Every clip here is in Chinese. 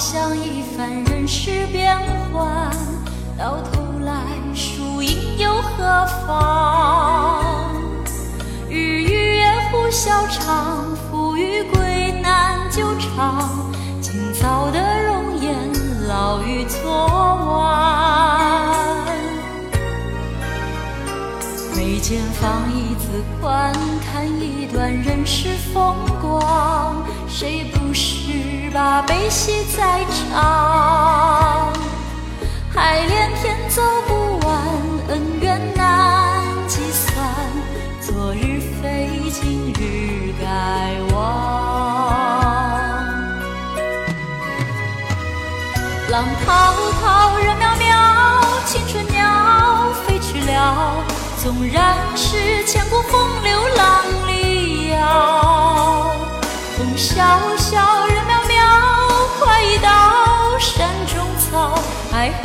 想一番人世变幻，到头来输赢又何妨？日与月互消长，富与贵难久长。今早的容颜，老于昨间放一字宽，看一段人世风光。谁不是把悲喜在尝？海连天走不完，恩怨难计算。昨日非，今日该忘。浪滔滔，人渺渺，青春鸟飞去了。纵然是千古风流浪里遥，风萧萧，人渺渺，快意刀山中草，爱恨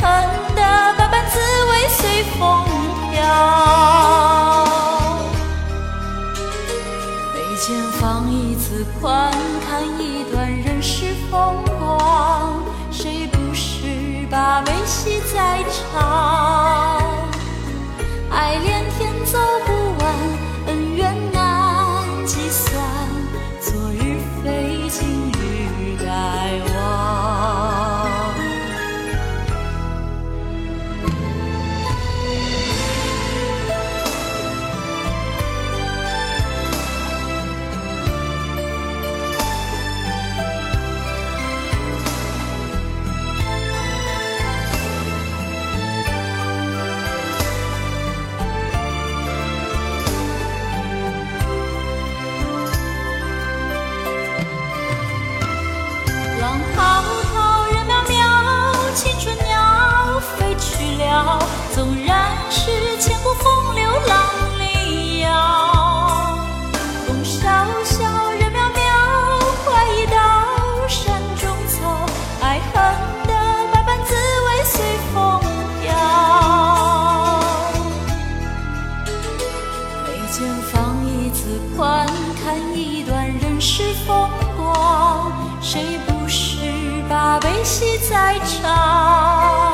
的百般滋味随风飘。眉间放一字宽，看一段人世风光，谁不是把悲喜在尝？浪滔滔，人渺渺，青春鸟飞去了。纵然是千古风流浪里遥，风萧萧，人渺渺，快意到山中草，爱恨的百般滋味随风飘。眉间放一字宽，看一段人世风。把悲喜在尝？